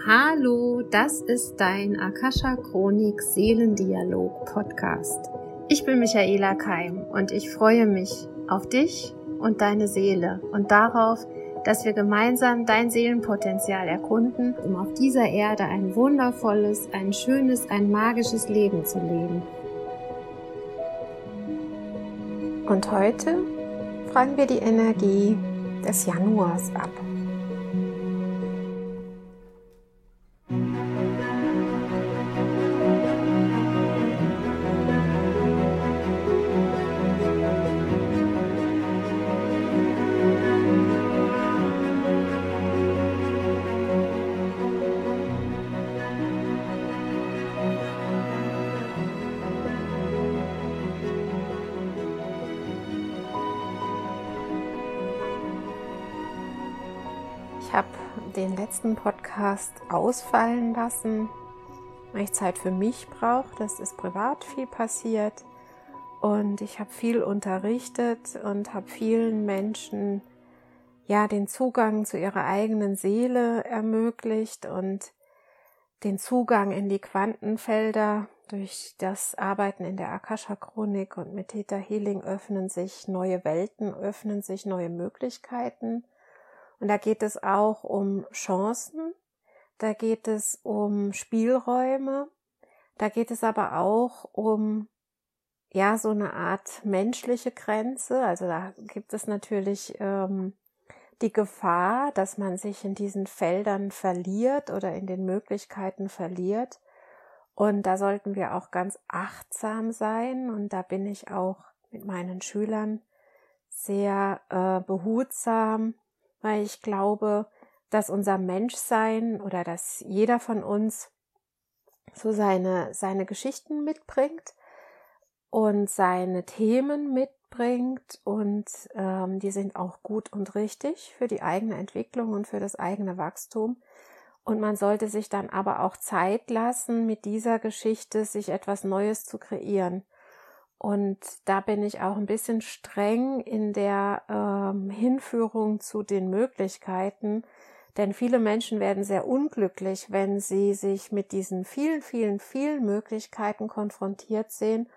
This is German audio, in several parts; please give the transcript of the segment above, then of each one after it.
Hallo, das ist dein Akasha Chronik Seelendialog Podcast. Ich bin Michaela Keim und ich freue mich auf dich und deine Seele und darauf, dass wir gemeinsam dein Seelenpotenzial erkunden, um auf dieser Erde ein wundervolles, ein schönes, ein magisches Leben zu leben. Und heute fragen wir die Energie des Januars ab. Letzten Podcast ausfallen lassen, weil ich Zeit für mich brauche. Das ist privat viel passiert. Und ich habe viel unterrichtet und habe vielen Menschen ja den Zugang zu ihrer eigenen Seele ermöglicht und den Zugang in die Quantenfelder. Durch das Arbeiten in der Akasha Chronik und mit Theta Healing öffnen sich neue Welten, öffnen sich neue Möglichkeiten. Und da geht es auch um Chancen, da geht es um Spielräume, da geht es aber auch um ja so eine Art menschliche Grenze. Also da gibt es natürlich ähm, die Gefahr, dass man sich in diesen Feldern verliert oder in den Möglichkeiten verliert. Und da sollten wir auch ganz achtsam sein. Und da bin ich auch mit meinen Schülern sehr äh, behutsam weil ich glaube, dass unser Menschsein oder dass jeder von uns so seine, seine Geschichten mitbringt und seine Themen mitbringt und ähm, die sind auch gut und richtig für die eigene Entwicklung und für das eigene Wachstum. Und man sollte sich dann aber auch Zeit lassen, mit dieser Geschichte sich etwas Neues zu kreieren. Und da bin ich auch ein bisschen streng in der ähm, Hinführung zu den Möglichkeiten, denn viele Menschen werden sehr unglücklich, wenn sie sich mit diesen vielen, vielen, vielen Möglichkeiten konfrontiert sehen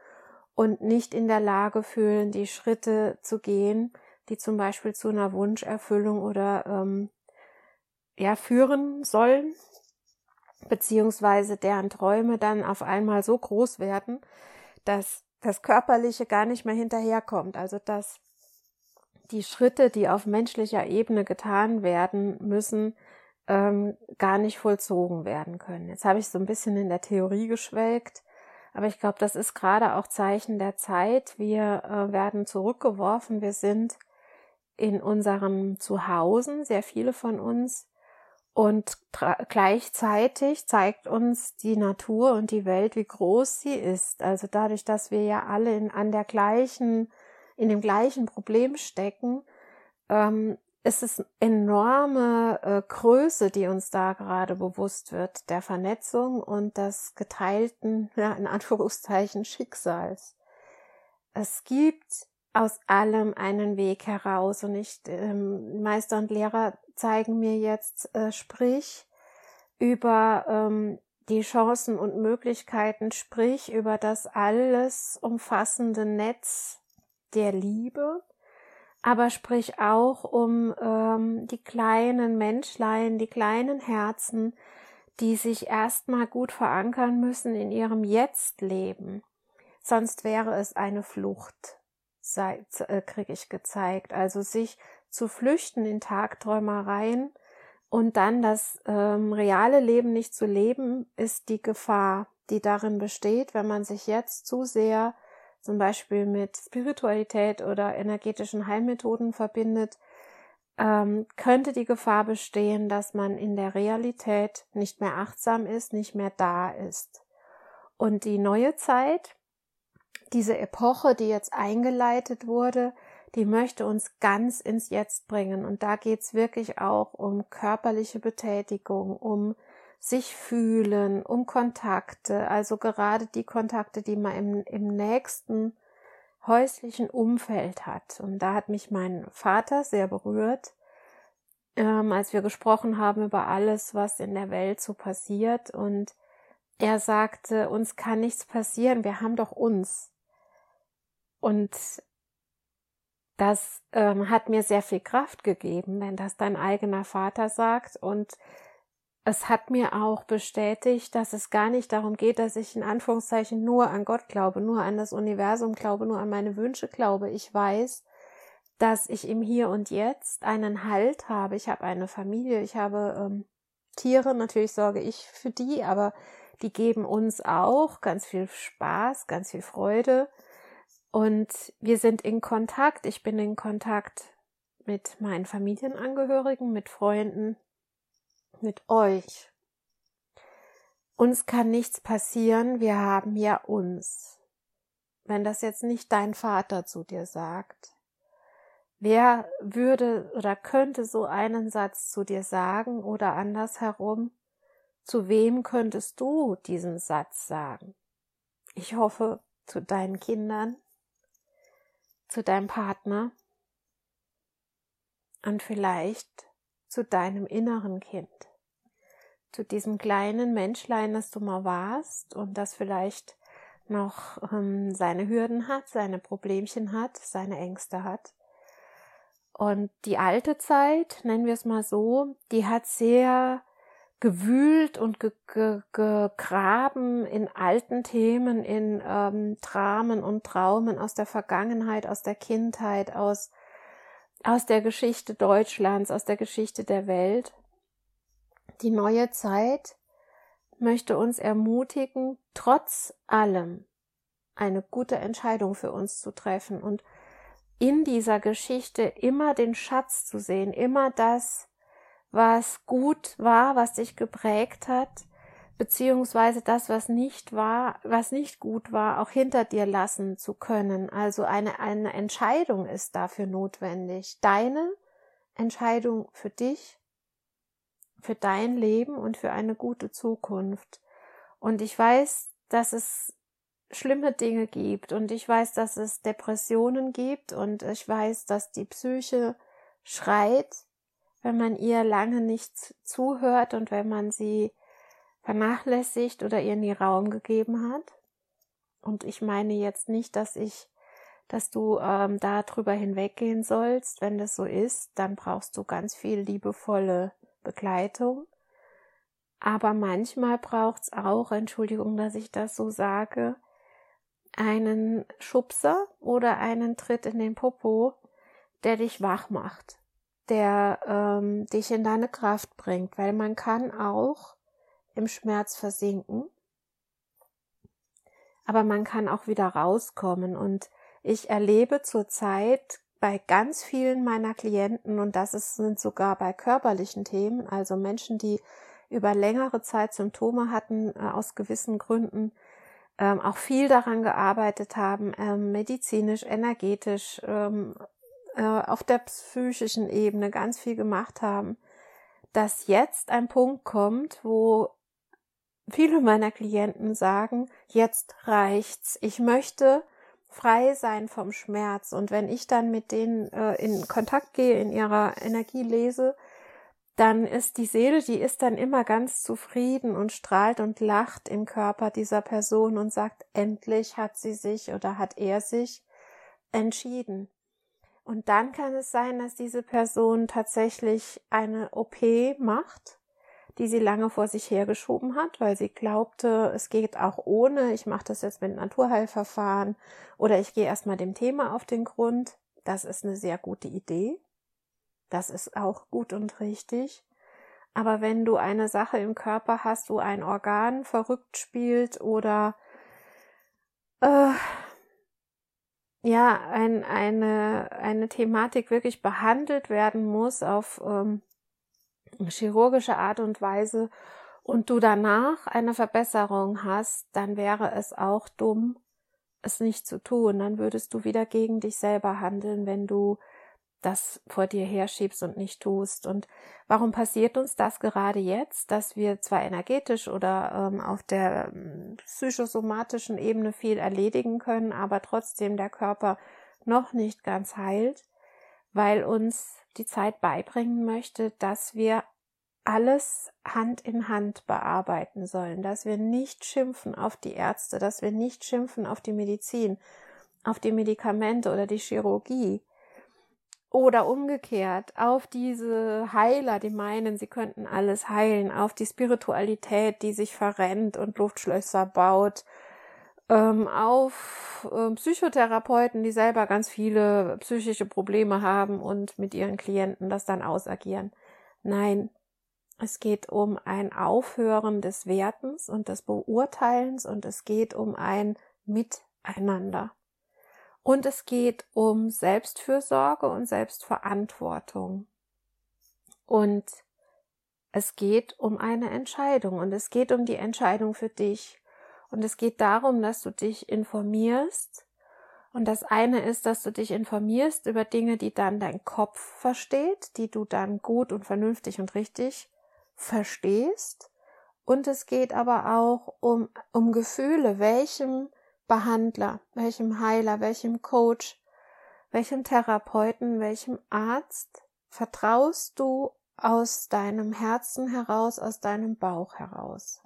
und nicht in der Lage fühlen, die Schritte zu gehen, die zum Beispiel zu einer Wunscherfüllung oder ähm, ja führen sollen, beziehungsweise deren Träume dann auf einmal so groß werden, dass das Körperliche gar nicht mehr hinterherkommt. Also dass die Schritte, die auf menschlicher Ebene getan werden müssen, ähm, gar nicht vollzogen werden können. Jetzt habe ich so ein bisschen in der Theorie geschwelgt, aber ich glaube, das ist gerade auch Zeichen der Zeit. Wir äh, werden zurückgeworfen, wir sind in unserem Zuhause, sehr viele von uns, und gleichzeitig zeigt uns die Natur und die Welt, wie groß sie ist. Also dadurch, dass wir ja alle in, an der gleichen, in dem gleichen Problem stecken, ähm, ist es enorme äh, Größe, die uns da gerade bewusst wird, der Vernetzung und des geteilten, ja, in Anführungszeichen, Schicksals. Es gibt aus allem einen Weg heraus und ich, ähm, Meister und Lehrer zeigen mir jetzt, äh, sprich über ähm, die Chancen und Möglichkeiten, sprich über das alles umfassende Netz der Liebe, aber sprich auch um ähm, die kleinen Menschlein, die kleinen Herzen, die sich erstmal gut verankern müssen in ihrem Jetzt-Leben. Sonst wäre es eine Flucht, äh, kriege ich gezeigt. Also sich zu flüchten in Tagträumereien und dann das ähm, reale Leben nicht zu leben, ist die Gefahr, die darin besteht, wenn man sich jetzt zu sehr zum Beispiel mit Spiritualität oder energetischen Heilmethoden verbindet, ähm, könnte die Gefahr bestehen, dass man in der Realität nicht mehr achtsam ist, nicht mehr da ist. Und die neue Zeit, diese Epoche, die jetzt eingeleitet wurde, die möchte uns ganz ins Jetzt bringen. Und da geht's wirklich auch um körperliche Betätigung, um sich fühlen, um Kontakte, also gerade die Kontakte, die man im, im nächsten häuslichen Umfeld hat. Und da hat mich mein Vater sehr berührt, ähm, als wir gesprochen haben über alles, was in der Welt so passiert. Und er sagte, uns kann nichts passieren, wir haben doch uns. Und das ähm, hat mir sehr viel Kraft gegeben, wenn das dein eigener Vater sagt. Und es hat mir auch bestätigt, dass es gar nicht darum geht, dass ich in Anführungszeichen nur an Gott glaube, nur an das Universum glaube, nur an meine Wünsche glaube. Ich weiß, dass ich im Hier und Jetzt einen Halt habe. Ich habe eine Familie, ich habe ähm, Tiere, natürlich sorge ich für die, aber die geben uns auch ganz viel Spaß, ganz viel Freude. Und wir sind in Kontakt. Ich bin in Kontakt mit meinen Familienangehörigen, mit Freunden, mit euch. Uns kann nichts passieren, wir haben ja uns. Wenn das jetzt nicht dein Vater zu dir sagt, wer würde oder könnte so einen Satz zu dir sagen oder andersherum, zu wem könntest du diesen Satz sagen? Ich hoffe, zu deinen Kindern, zu deinem Partner und vielleicht zu deinem inneren Kind, zu diesem kleinen Menschlein, das du mal warst und das vielleicht noch ähm, seine Hürden hat, seine Problemchen hat, seine Ängste hat. Und die alte Zeit, nennen wir es mal so, die hat sehr gewühlt und ge ge gegraben in alten Themen, in ähm, Dramen und Traumen aus der Vergangenheit, aus der Kindheit, aus aus der Geschichte Deutschlands, aus der Geschichte der Welt. Die neue Zeit möchte uns ermutigen, trotz allem eine gute Entscheidung für uns zu treffen und in dieser Geschichte immer den Schatz zu sehen, immer das, was gut war, was dich geprägt hat, beziehungsweise das, was nicht war, was nicht gut war, auch hinter dir lassen zu können. Also eine, eine Entscheidung ist dafür notwendig. Deine Entscheidung für dich, für dein Leben und für eine gute Zukunft. Und ich weiß, dass es schlimme Dinge gibt und ich weiß, dass es Depressionen gibt und ich weiß, dass die Psyche schreit, wenn man ihr lange nicht zuhört und wenn man sie vernachlässigt oder ihr nie Raum gegeben hat. Und ich meine jetzt nicht, dass ich, dass du ähm, da drüber hinweggehen sollst. Wenn das so ist, dann brauchst du ganz viel liebevolle Begleitung. Aber manchmal braucht's auch, Entschuldigung, dass ich das so sage, einen Schubser oder einen Tritt in den Popo, der dich wach macht, der ähm, dich in deine Kraft bringt, weil man kann auch im Schmerz versinken. Aber man kann auch wieder rauskommen und ich erlebe zurzeit bei ganz vielen meiner Klienten und das ist, sind sogar bei körperlichen Themen, also Menschen, die über längere Zeit Symptome hatten äh, aus gewissen Gründen, ähm, auch viel daran gearbeitet haben, ähm, medizinisch, energetisch, ähm, äh, auf der psychischen Ebene ganz viel gemacht haben, dass jetzt ein Punkt kommt, wo viele meiner Klienten sagen, jetzt reicht's. Ich möchte frei sein vom Schmerz. Und wenn ich dann mit denen äh, in Kontakt gehe, in ihrer Energie lese, dann ist die Seele, die ist dann immer ganz zufrieden und strahlt und lacht im Körper dieser Person und sagt, endlich hat sie sich oder hat er sich entschieden. Und dann kann es sein, dass diese Person tatsächlich eine OP macht die sie lange vor sich hergeschoben hat, weil sie glaubte, es geht auch ohne, ich mache das jetzt mit Naturheilverfahren oder ich gehe erstmal dem Thema auf den Grund. Das ist eine sehr gute Idee. Das ist auch gut und richtig. Aber wenn du eine Sache im Körper hast, wo ein Organ verrückt spielt oder äh, ja, ein, eine, eine Thematik wirklich behandelt werden muss auf ähm, chirurgische Art und Weise und du danach eine Verbesserung hast, dann wäre es auch dumm, es nicht zu tun. Dann würdest du wieder gegen dich selber handeln, wenn du das vor dir herschiebst und nicht tust. Und warum passiert uns das gerade jetzt, dass wir zwar energetisch oder ähm, auf der ähm, psychosomatischen Ebene viel erledigen können, aber trotzdem der Körper noch nicht ganz heilt? weil uns die Zeit beibringen möchte, dass wir alles Hand in Hand bearbeiten sollen, dass wir nicht schimpfen auf die Ärzte, dass wir nicht schimpfen auf die Medizin, auf die Medikamente oder die Chirurgie oder umgekehrt auf diese Heiler, die meinen, sie könnten alles heilen, auf die Spiritualität, die sich verrennt und Luftschlösser baut, ähm, auf äh, Psychotherapeuten, die selber ganz viele psychische Probleme haben und mit ihren Klienten das dann ausagieren. Nein, es geht um ein Aufhören des Wertens und des Beurteilens und es geht um ein Miteinander. Und es geht um Selbstfürsorge und Selbstverantwortung. Und es geht um eine Entscheidung und es geht um die Entscheidung für dich. Und es geht darum, dass du dich informierst. Und das eine ist, dass du dich informierst über Dinge, die dann dein Kopf versteht, die du dann gut und vernünftig und richtig verstehst. Und es geht aber auch um, um Gefühle, welchem Behandler, welchem Heiler, welchem Coach, welchem Therapeuten, welchem Arzt vertraust du aus deinem Herzen heraus, aus deinem Bauch heraus.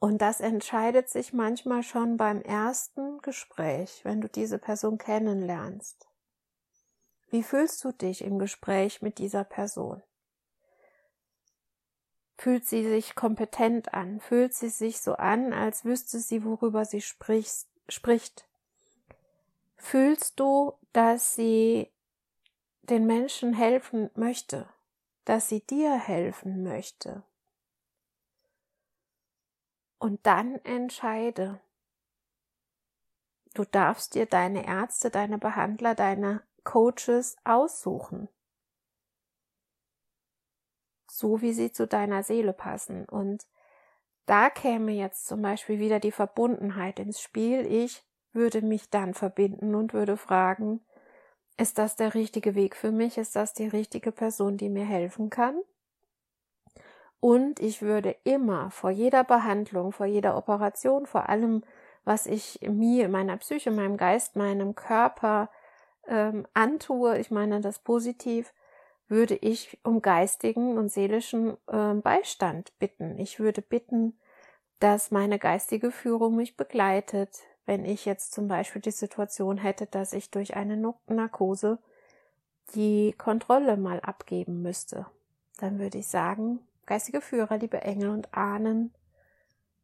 Und das entscheidet sich manchmal schon beim ersten Gespräch, wenn du diese Person kennenlernst. Wie fühlst du dich im Gespräch mit dieser Person? Fühlt sie sich kompetent an? Fühlt sie sich so an, als wüsste sie, worüber sie sprichst, spricht? Fühlst du, dass sie den Menschen helfen möchte, dass sie dir helfen möchte? Und dann entscheide. Du darfst dir deine Ärzte, deine Behandler, deine Coaches aussuchen. So wie sie zu deiner Seele passen. Und da käme jetzt zum Beispiel wieder die Verbundenheit ins Spiel. Ich würde mich dann verbinden und würde fragen, ist das der richtige Weg für mich? Ist das die richtige Person, die mir helfen kann? Und ich würde immer vor jeder Behandlung, vor jeder Operation, vor allem, was ich mir, meiner Psyche, meinem Geist, meinem Körper ähm, antue, ich meine das positiv, würde ich um geistigen und seelischen äh, Beistand bitten. Ich würde bitten, dass meine geistige Führung mich begleitet, wenn ich jetzt zum Beispiel die Situation hätte, dass ich durch eine Narkose die Kontrolle mal abgeben müsste. Dann würde ich sagen, geistige Führer, liebe Engel und Ahnen,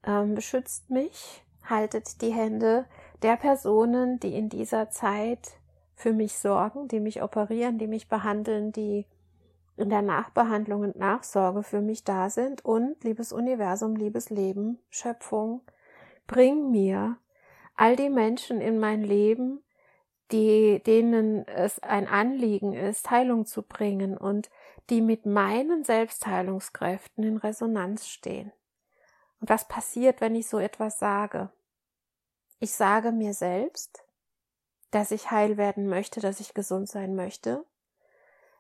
ähm, beschützt mich, haltet die Hände der Personen, die in dieser Zeit für mich sorgen, die mich operieren, die mich behandeln, die in der Nachbehandlung und Nachsorge für mich da sind und liebes Universum, liebes Leben, Schöpfung, bring mir all die Menschen in mein Leben, die, denen es ein Anliegen ist, Heilung zu bringen und die mit meinen Selbstheilungskräften in Resonanz stehen. Und was passiert, wenn ich so etwas sage? Ich sage mir selbst, dass ich heil werden möchte, dass ich gesund sein möchte.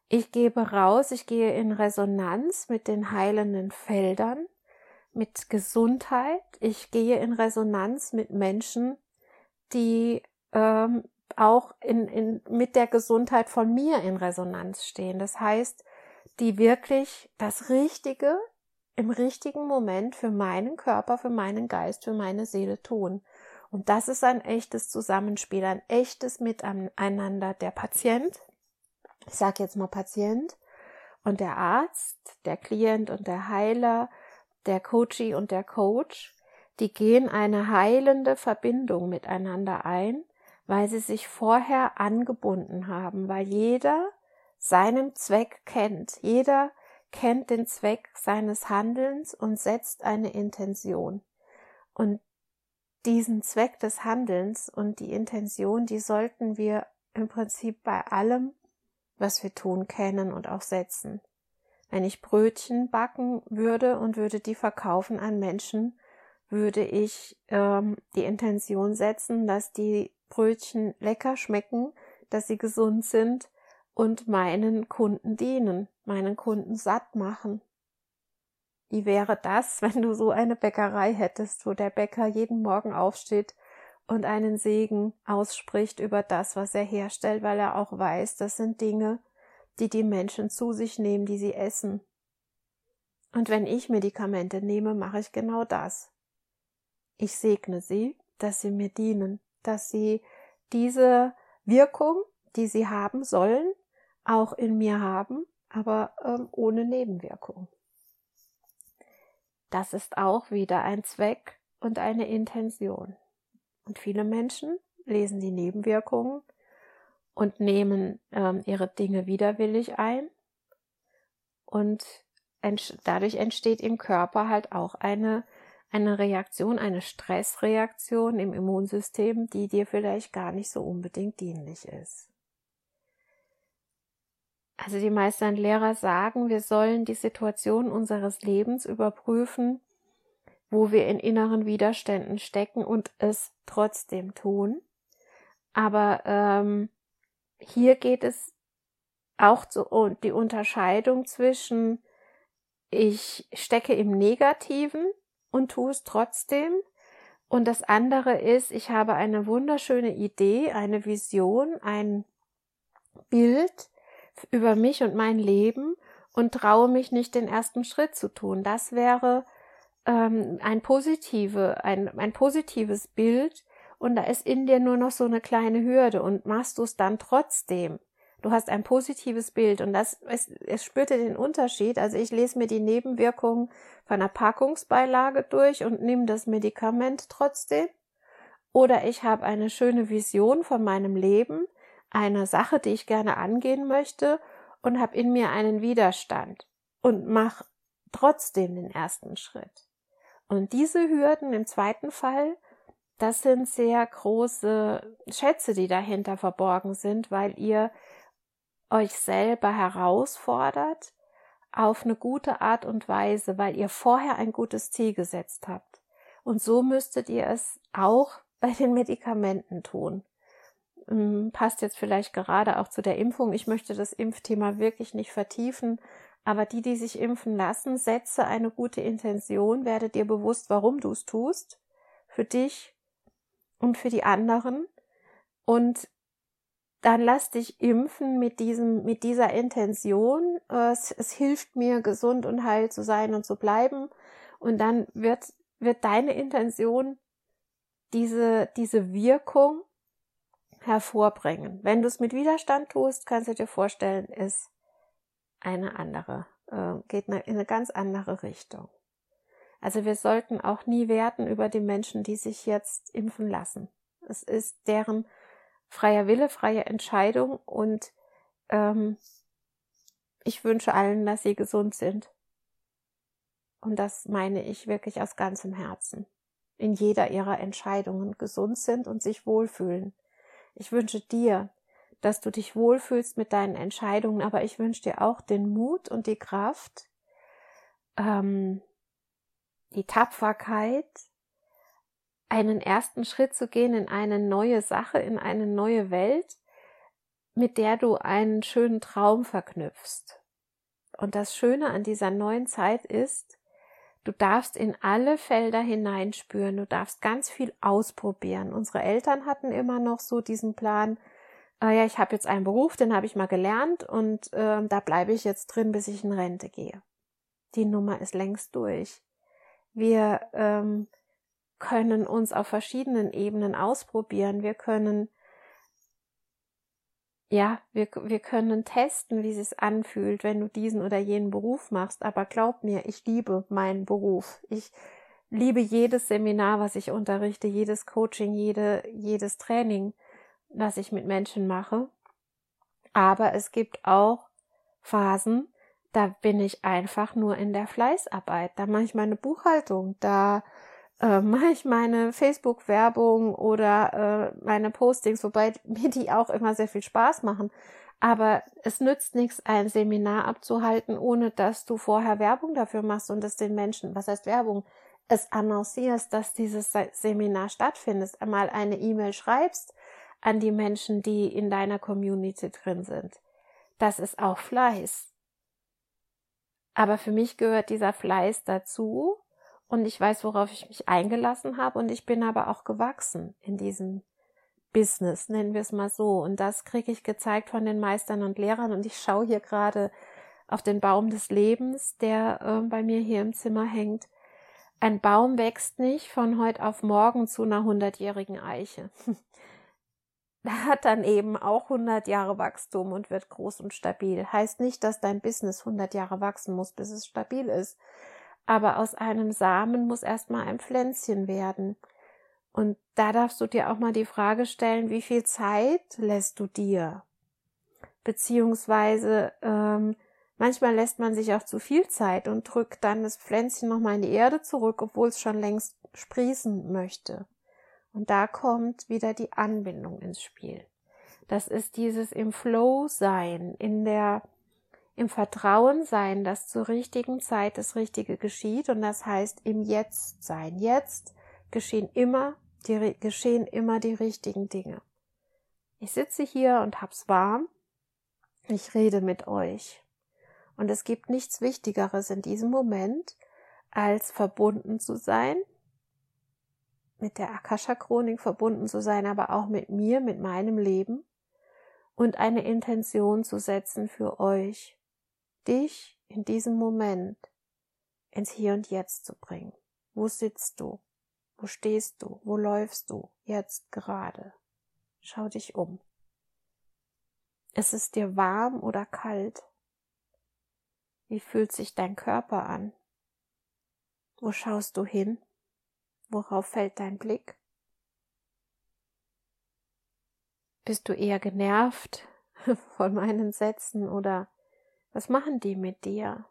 Ich gebe raus, ich gehe in Resonanz mit den heilenden Feldern, mit Gesundheit. Ich gehe in Resonanz mit Menschen, die ähm, auch in, in, mit der Gesundheit von mir in Resonanz stehen. Das heißt, die wirklich das Richtige im richtigen Moment für meinen Körper, für meinen Geist, für meine Seele tun. Und das ist ein echtes Zusammenspiel, ein echtes Miteinander. Der Patient, ich sage jetzt mal Patient, und der Arzt, der Klient und der Heiler, der Coachie und der Coach, die gehen eine heilende Verbindung miteinander ein, weil sie sich vorher angebunden haben, weil jeder seinen Zweck kennt. Jeder kennt den Zweck seines Handelns und setzt eine Intention. Und diesen Zweck des Handelns und die Intention, die sollten wir im Prinzip bei allem, was wir tun, kennen und auch setzen. Wenn ich Brötchen backen würde und würde die verkaufen an Menschen, würde ich ähm, die Intention setzen, dass die Brötchen lecker schmecken, dass sie gesund sind und meinen Kunden dienen, meinen Kunden satt machen. Wie wäre das, wenn du so eine Bäckerei hättest, wo der Bäcker jeden Morgen aufsteht und einen Segen ausspricht über das, was er herstellt, weil er auch weiß, das sind Dinge, die die Menschen zu sich nehmen, die sie essen. Und wenn ich Medikamente nehme, mache ich genau das. Ich segne sie, dass sie mir dienen, dass sie diese Wirkung, die sie haben sollen, auch in mir haben, aber ähm, ohne Nebenwirkung. Das ist auch wieder ein Zweck und eine Intention. Und viele Menschen lesen die Nebenwirkungen und nehmen ähm, ihre Dinge widerwillig ein. Und ent dadurch entsteht im Körper halt auch eine, eine Reaktion, eine Stressreaktion im Immunsystem, die dir vielleicht gar nicht so unbedingt dienlich ist. Also die Meister und Lehrer sagen, wir sollen die Situation unseres Lebens überprüfen wo wir in inneren Widerständen stecken und es trotzdem tun. Aber ähm, hier geht es auch zu, um die Unterscheidung zwischen ich stecke im Negativen und tue es trotzdem. Und das andere ist, ich habe eine wunderschöne Idee, eine Vision, ein Bild über mich und mein Leben und traue mich nicht, den ersten Schritt zu tun. Das wäre ähm, ein, positive, ein, ein positives Bild und da ist in dir nur noch so eine kleine Hürde und machst du es dann trotzdem. Du hast ein positives Bild und das, es, es spürte den Unterschied. Also ich lese mir die Nebenwirkungen von einer Packungsbeilage durch und nehme das Medikament trotzdem. Oder ich habe eine schöne Vision von meinem Leben, eine Sache, die ich gerne angehen möchte und habe in mir einen Widerstand und mache trotzdem den ersten Schritt. Und diese Hürden im zweiten Fall, das sind sehr große Schätze, die dahinter verborgen sind, weil ihr euch selber herausfordert auf eine gute Art und Weise, weil ihr vorher ein gutes Ziel gesetzt habt. Und so müsstet ihr es auch bei den Medikamenten tun. Hm, passt jetzt vielleicht gerade auch zu der Impfung. Ich möchte das Impfthema wirklich nicht vertiefen, aber die, die sich impfen lassen, setze eine gute Intention, werde dir bewusst, warum du es tust, für dich und für die anderen. Und dann lass dich impfen mit diesem, mit dieser Intention. Es, es hilft mir, gesund und heil zu sein und zu bleiben. Und dann wird, wird deine Intention diese, diese Wirkung hervorbringen. Wenn du es mit Widerstand tust, kannst du dir vorstellen, ist eine andere, äh, geht in eine ganz andere Richtung. Also wir sollten auch nie werten über die Menschen, die sich jetzt impfen lassen. Es ist deren freier Wille, freie Entscheidung und ähm, ich wünsche allen, dass sie gesund sind. Und das meine ich wirklich aus ganzem Herzen. In jeder ihrer Entscheidungen gesund sind und sich wohlfühlen. Ich wünsche dir, dass du dich wohlfühlst mit deinen Entscheidungen, aber ich wünsche dir auch den Mut und die Kraft, ähm, die Tapferkeit, einen ersten Schritt zu gehen in eine neue Sache, in eine neue Welt, mit der du einen schönen Traum verknüpfst. Und das Schöne an dieser neuen Zeit ist, du darfst in alle Felder hineinspüren, du darfst ganz viel ausprobieren. Unsere Eltern hatten immer noch so diesen Plan, ah ja, ich habe jetzt einen Beruf, den habe ich mal gelernt und äh, da bleibe ich jetzt drin, bis ich in Rente gehe. Die Nummer ist längst durch. Wir ähm, können uns auf verschiedenen Ebenen ausprobieren. Wir können ja, wir, wir können testen, wie es anfühlt, wenn du diesen oder jenen Beruf machst. Aber glaub mir, ich liebe meinen Beruf. Ich liebe jedes Seminar, was ich unterrichte, jedes Coaching, jede, jedes Training was ich mit Menschen mache. Aber es gibt auch Phasen, da bin ich einfach nur in der Fleißarbeit. Da mache ich meine Buchhaltung, da äh, mache ich meine Facebook-Werbung oder äh, meine Postings, wobei mir die auch immer sehr viel Spaß machen. Aber es nützt nichts, ein Seminar abzuhalten, ohne dass du vorher Werbung dafür machst und es den Menschen, was heißt Werbung, es annoncierst, dass dieses Seminar stattfindet, einmal eine E-Mail schreibst, an die Menschen, die in deiner Community drin sind. Das ist auch Fleiß. Aber für mich gehört dieser Fleiß dazu und ich weiß, worauf ich mich eingelassen habe und ich bin aber auch gewachsen in diesem Business, nennen wir es mal so. Und das kriege ich gezeigt von den Meistern und Lehrern und ich schaue hier gerade auf den Baum des Lebens, der äh, bei mir hier im Zimmer hängt. Ein Baum wächst nicht von heute auf morgen zu einer hundertjährigen Eiche. Hat dann eben auch 100 Jahre Wachstum und wird groß und stabil. Heißt nicht, dass dein Business 100 Jahre wachsen muss, bis es stabil ist. Aber aus einem Samen muss erstmal ein Pflänzchen werden. Und da darfst du dir auch mal die Frage stellen, wie viel Zeit lässt du dir? Beziehungsweise ähm, manchmal lässt man sich auch zu viel Zeit und drückt dann das Pflänzchen nochmal in die Erde zurück, obwohl es schon längst sprießen möchte. Und da kommt wieder die Anbindung ins Spiel. Das ist dieses im Flow sein, in der, im Vertrauen sein, dass zur richtigen Zeit das Richtige geschieht. Und das heißt im Jetzt sein. Jetzt geschehen immer, die, geschehen immer die richtigen Dinge. Ich sitze hier und hab's warm. Ich rede mit euch. Und es gibt nichts Wichtigeres in diesem Moment, als verbunden zu sein mit der Akasha-Chronik verbunden zu sein, aber auch mit mir, mit meinem Leben und eine Intention zu setzen für euch, dich in diesem Moment ins Hier und Jetzt zu bringen. Wo sitzt du? Wo stehst du? Wo läufst du jetzt gerade? Schau dich um. Ist es dir warm oder kalt? Wie fühlt sich dein Körper an? Wo schaust du hin? Worauf fällt dein Blick? Bist du eher genervt von meinen Sätzen oder was machen die mit dir?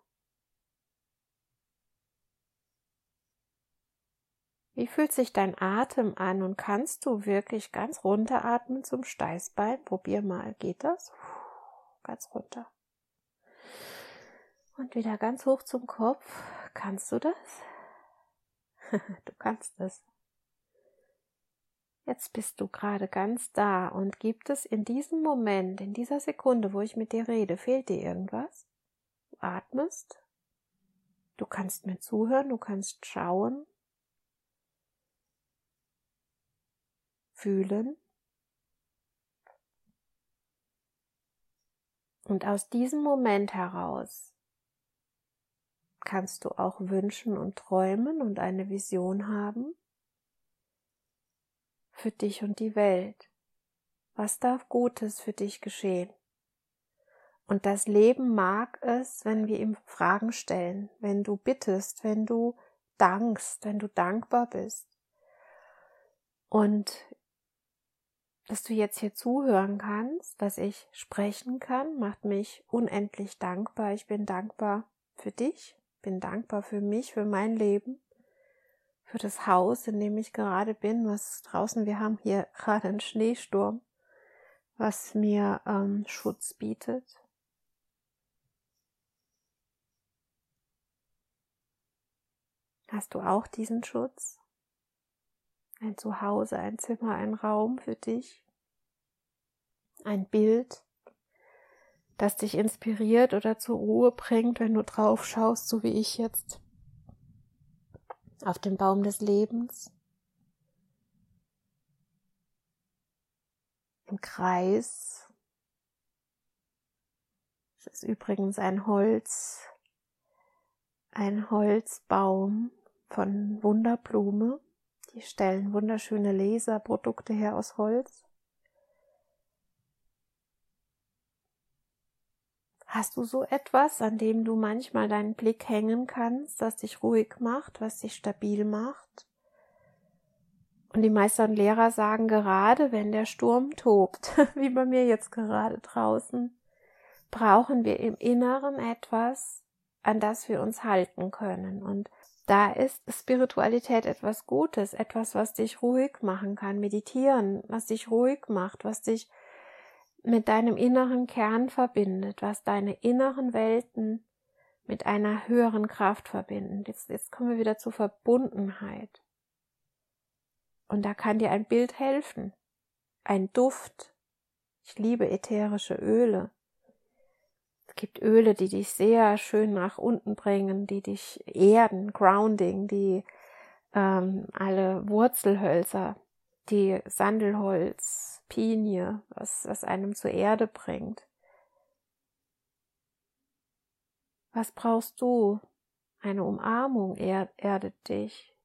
Wie fühlt sich dein Atem an und kannst du wirklich ganz runter atmen zum Steißbein? Probier mal, geht das? Ganz runter. Und wieder ganz hoch zum Kopf. Kannst du das? du kannst es. Jetzt bist du gerade ganz da und gibt es in diesem Moment, in dieser Sekunde, wo ich mit dir rede, fehlt dir irgendwas? Du atmest, du kannst mir zuhören, du kannst schauen, fühlen. Und aus diesem Moment heraus kannst du auch wünschen und träumen und eine Vision haben für dich und die Welt. Was darf Gutes für dich geschehen? Und das Leben mag es, wenn wir ihm Fragen stellen, wenn du bittest, wenn du dankst, wenn du dankbar bist. Und dass du jetzt hier zuhören kannst, dass ich sprechen kann, macht mich unendlich dankbar. Ich bin dankbar für dich, bin dankbar für mich, für mein Leben, für das Haus, in dem ich gerade bin, was draußen, wir haben hier gerade einen Schneesturm, was mir ähm, Schutz bietet. Hast du auch diesen Schutz? Ein Zuhause, ein Zimmer, ein Raum für dich? Ein Bild, das dich inspiriert oder zur Ruhe bringt, wenn du drauf schaust, so wie ich jetzt, auf den Baum des Lebens, im Kreis. Es ist übrigens ein Holz, ein Holzbaum von Wunderblume. Die stellen wunderschöne Laserprodukte her aus Holz. Hast du so etwas, an dem du manchmal deinen Blick hängen kannst, das dich ruhig macht, was dich stabil macht? Und die Meister und Lehrer sagen gerade, wenn der Sturm tobt, wie bei mir jetzt gerade draußen, brauchen wir im Inneren etwas, an das wir uns halten können. Und da ist Spiritualität etwas Gutes, etwas, was dich ruhig machen kann. Meditieren, was dich ruhig macht, was dich mit deinem inneren Kern verbindet, was deine inneren Welten mit einer höheren Kraft verbindet. Jetzt, jetzt kommen wir wieder zur Verbundenheit. Und da kann dir ein Bild helfen, ein Duft. Ich liebe ätherische Öle. Es gibt Öle, die dich sehr schön nach unten bringen, die dich erden, grounding, die ähm, alle Wurzelhölzer, die Sandelholz, Pinie, was, was einem zur Erde bringt. Was brauchst du? Eine Umarmung er erdet dich.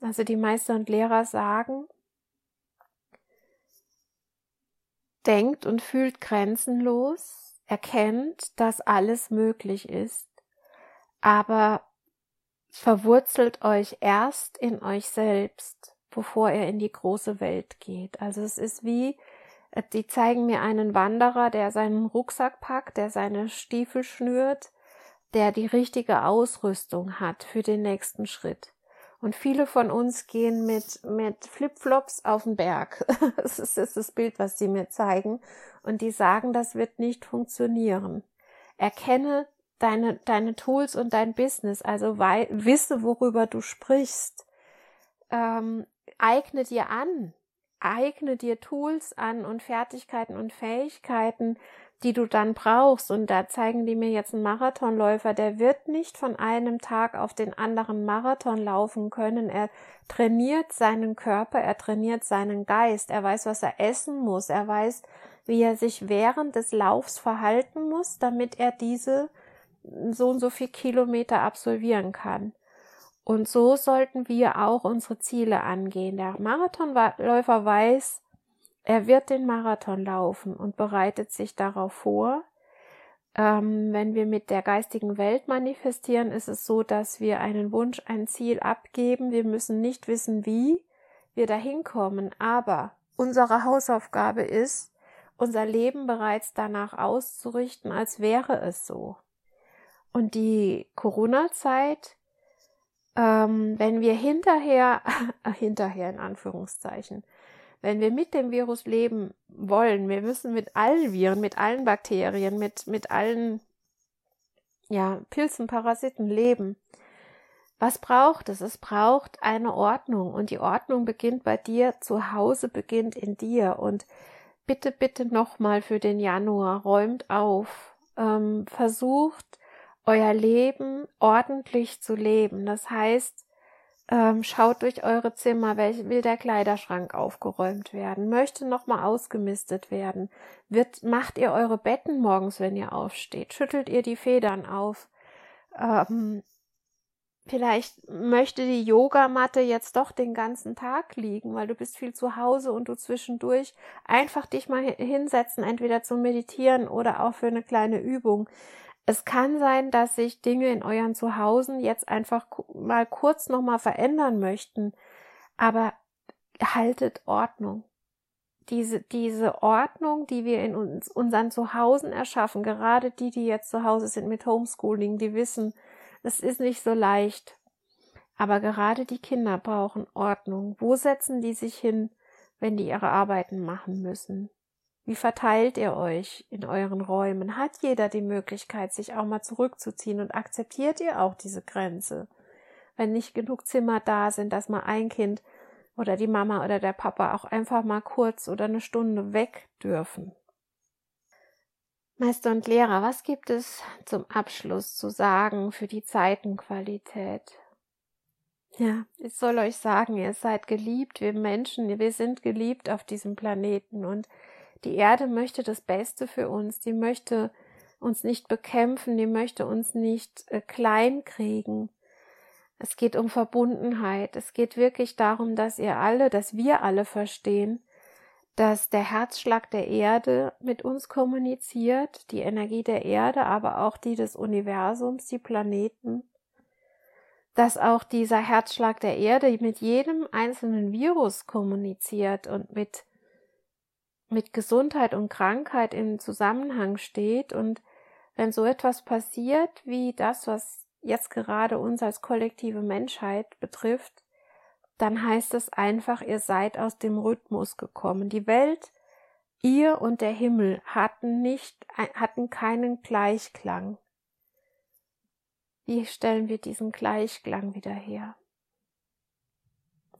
Also die Meister und Lehrer sagen, denkt und fühlt grenzenlos, erkennt, dass alles möglich ist, aber verwurzelt euch erst in euch selbst, bevor er in die große Welt geht. Also es ist wie, äh, die zeigen mir einen Wanderer, der seinen Rucksack packt, der seine Stiefel schnürt, der die richtige Ausrüstung hat für den nächsten Schritt. Und viele von uns gehen mit, mit Flipflops auf den Berg. das ist, das ist das Bild, was die mir zeigen. Und die sagen, das wird nicht funktionieren. Erkenne deine, deine Tools und dein Business, also wei wisse, worüber du sprichst. Ähm, eigne dir an, eigne dir Tools an und Fertigkeiten und Fähigkeiten, die du dann brauchst. Und da zeigen die mir jetzt einen Marathonläufer, der wird nicht von einem Tag auf den anderen Marathon laufen können. Er trainiert seinen Körper, er trainiert seinen Geist, er weiß, was er essen muss, er weiß, wie er sich während des Laufs verhalten muss, damit er diese so und so viel Kilometer absolvieren kann. Und so sollten wir auch unsere Ziele angehen. Der Marathonläufer weiß, er wird den Marathon laufen und bereitet sich darauf vor. Ähm, wenn wir mit der geistigen Welt manifestieren, ist es so, dass wir einen Wunsch, ein Ziel abgeben. Wir müssen nicht wissen, wie wir dahin kommen, aber unsere Hausaufgabe ist, unser Leben bereits danach auszurichten, als wäre es so. Und die Corona-Zeit, ähm, wenn wir hinterher, hinterher in Anführungszeichen, wenn wir mit dem Virus leben wollen, wir müssen mit allen Viren, mit allen Bakterien, mit, mit allen ja, Pilzen, Parasiten leben. Was braucht es? Es braucht eine Ordnung und die Ordnung beginnt bei dir, zu Hause beginnt in dir und bitte, bitte nochmal für den Januar, räumt auf, ähm, versucht euer Leben ordentlich zu leben. Das heißt, ähm, schaut durch eure Zimmer, welch, will der Kleiderschrank aufgeräumt werden, möchte nochmal ausgemistet werden, wird, macht ihr eure Betten morgens, wenn ihr aufsteht, schüttelt ihr die Federn auf, ähm, vielleicht möchte die Yogamatte jetzt doch den ganzen Tag liegen, weil du bist viel zu Hause und du zwischendurch einfach dich mal hinsetzen, entweder zum Meditieren oder auch für eine kleine Übung. Es kann sein, dass sich Dinge in euren Zuhausen jetzt einfach mal kurz nochmal verändern möchten, aber haltet Ordnung. Diese, diese Ordnung, die wir in uns, unseren Zuhausen erschaffen, gerade die, die jetzt zu Hause sind mit Homeschooling, die wissen, es ist nicht so leicht. Aber gerade die Kinder brauchen Ordnung. Wo setzen die sich hin, wenn die ihre Arbeiten machen müssen? Wie verteilt ihr euch in euren Räumen? Hat jeder die Möglichkeit, sich auch mal zurückzuziehen und akzeptiert ihr auch diese Grenze? Wenn nicht genug Zimmer da sind, dass mal ein Kind oder die Mama oder der Papa auch einfach mal kurz oder eine Stunde weg dürfen. Meister und Lehrer, was gibt es zum Abschluss zu sagen für die Zeitenqualität? Ja, ich soll euch sagen, ihr seid geliebt, wir Menschen, wir sind geliebt auf diesem Planeten und die Erde möchte das Beste für uns, die möchte uns nicht bekämpfen, die möchte uns nicht äh, klein kriegen. Es geht um Verbundenheit. Es geht wirklich darum, dass ihr alle, dass wir alle verstehen, dass der Herzschlag der Erde mit uns kommuniziert, die Energie der Erde, aber auch die des Universums, die Planeten, dass auch dieser Herzschlag der Erde mit jedem einzelnen Virus kommuniziert und mit mit Gesundheit und Krankheit im Zusammenhang steht und wenn so etwas passiert wie das, was jetzt gerade uns als kollektive Menschheit betrifft, dann heißt es einfach, ihr seid aus dem Rhythmus gekommen. Die Welt, ihr und der Himmel hatten nicht, hatten keinen Gleichklang. Wie stellen wir diesen Gleichklang wieder her?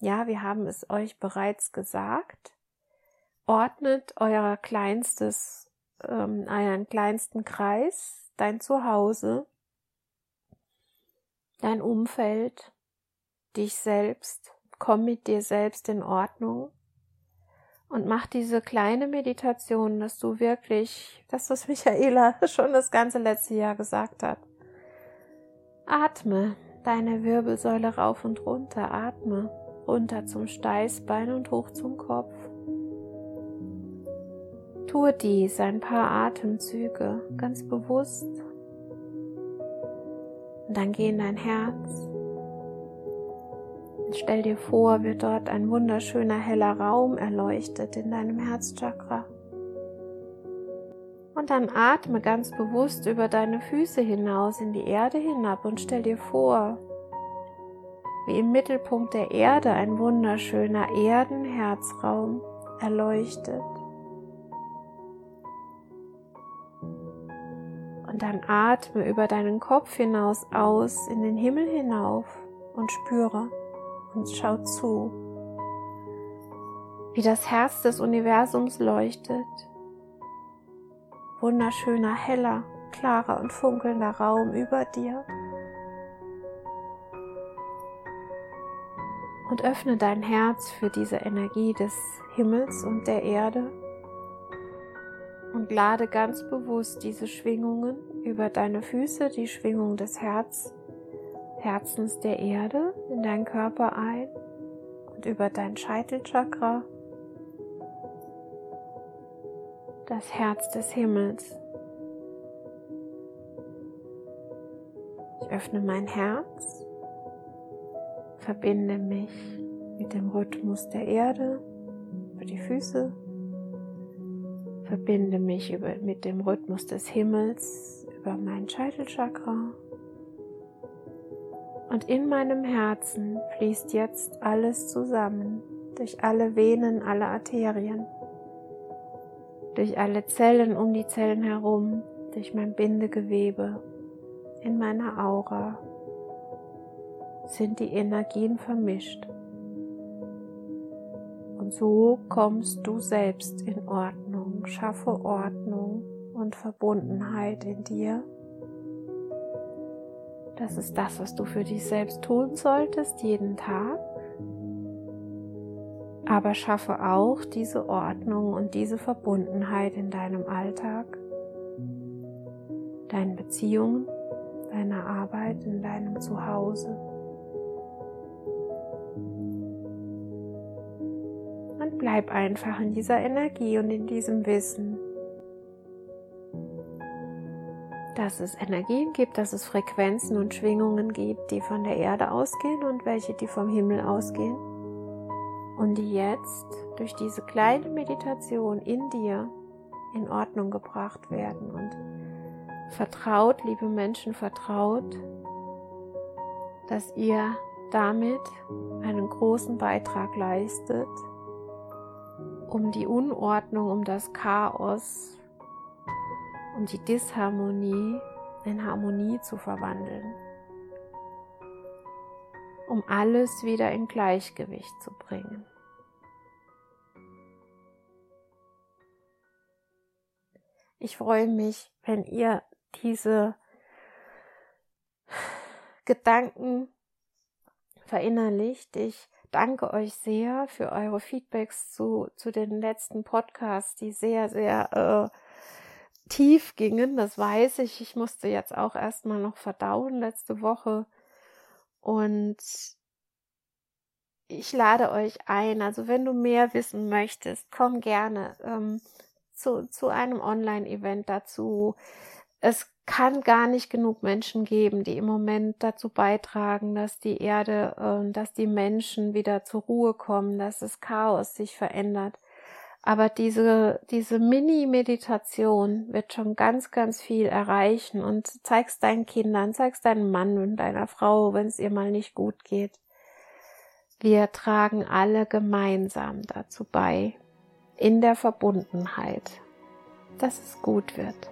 Ja, wir haben es euch bereits gesagt. Ordnet euer kleinstes, ähm, euren kleinsten Kreis, dein Zuhause, dein Umfeld, dich selbst, komm mit dir selbst in Ordnung und mach diese kleine Meditation, dass du wirklich, das was Michaela schon das ganze letzte Jahr gesagt hat. Atme deine Wirbelsäule rauf und runter, atme runter zum Steißbein und hoch zum Kopf. Tue dies ein paar Atemzüge ganz bewusst. Und dann geh in dein Herz. Und stell dir vor, wie dort ein wunderschöner heller Raum erleuchtet in deinem Herzchakra. Und dann atme ganz bewusst über deine Füße hinaus in die Erde hinab und stell dir vor, wie im Mittelpunkt der Erde ein wunderschöner Erdenherzraum erleuchtet. Dann atme über deinen Kopf hinaus aus in den Himmel hinauf und spüre und schau zu, wie das Herz des Universums leuchtet. Wunderschöner, heller, klarer und funkelnder Raum über dir. Und öffne dein Herz für diese Energie des Himmels und der Erde und lade ganz bewusst diese Schwingungen über deine Füße, die Schwingung des Herz, Herzens der Erde in deinen Körper ein und über dein Scheitelchakra, das Herz des Himmels. Ich öffne mein Herz, verbinde mich mit dem Rhythmus der Erde über die Füße verbinde mich über, mit dem Rhythmus des Himmels über mein Scheitelchakra. Und in meinem Herzen fließt jetzt alles zusammen, durch alle Venen, alle Arterien, durch alle Zellen um die Zellen herum, durch mein Bindegewebe, in meiner Aura sind die Energien vermischt. Und so kommst du selbst in Ordnung, schaffe Ordnung und Verbundenheit in dir. Das ist das, was du für dich selbst tun solltest, jeden Tag. Aber schaffe auch diese Ordnung und diese Verbundenheit in deinem Alltag, deinen Beziehungen, deiner Arbeit, in deinem Zuhause. bleib einfach in dieser Energie und in diesem Wissen, dass es Energien gibt, dass es Frequenzen und Schwingungen gibt, die von der Erde ausgehen und welche, die vom Himmel ausgehen. Und die jetzt durch diese kleine Meditation in dir in Ordnung gebracht werden. Und vertraut, liebe Menschen, vertraut, dass ihr damit einen großen Beitrag leistet um die Unordnung, um das Chaos, um die Disharmonie in Harmonie zu verwandeln, um alles wieder in Gleichgewicht zu bringen. Ich freue mich, wenn ihr diese Gedanken verinnerlicht. Ich danke euch sehr für eure Feedbacks zu, zu den letzten Podcasts, die sehr, sehr äh, tief gingen. Das weiß ich. Ich musste jetzt auch erstmal noch verdauen letzte Woche. Und ich lade euch ein. Also wenn du mehr wissen möchtest, komm gerne ähm, zu, zu einem Online-Event dazu. Es kann gar nicht genug Menschen geben, die im Moment dazu beitragen, dass die Erde, äh, dass die Menschen wieder zur Ruhe kommen, dass das Chaos sich verändert. Aber diese, diese Mini-Meditation wird schon ganz, ganz viel erreichen und zeigst deinen Kindern, zeigst deinem Mann und deiner Frau, wenn es ihr mal nicht gut geht. Wir tragen alle gemeinsam dazu bei, in der Verbundenheit, dass es gut wird.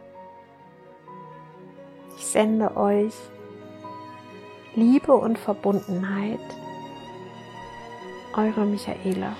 Ich sende euch Liebe und Verbundenheit. Eure Michaela.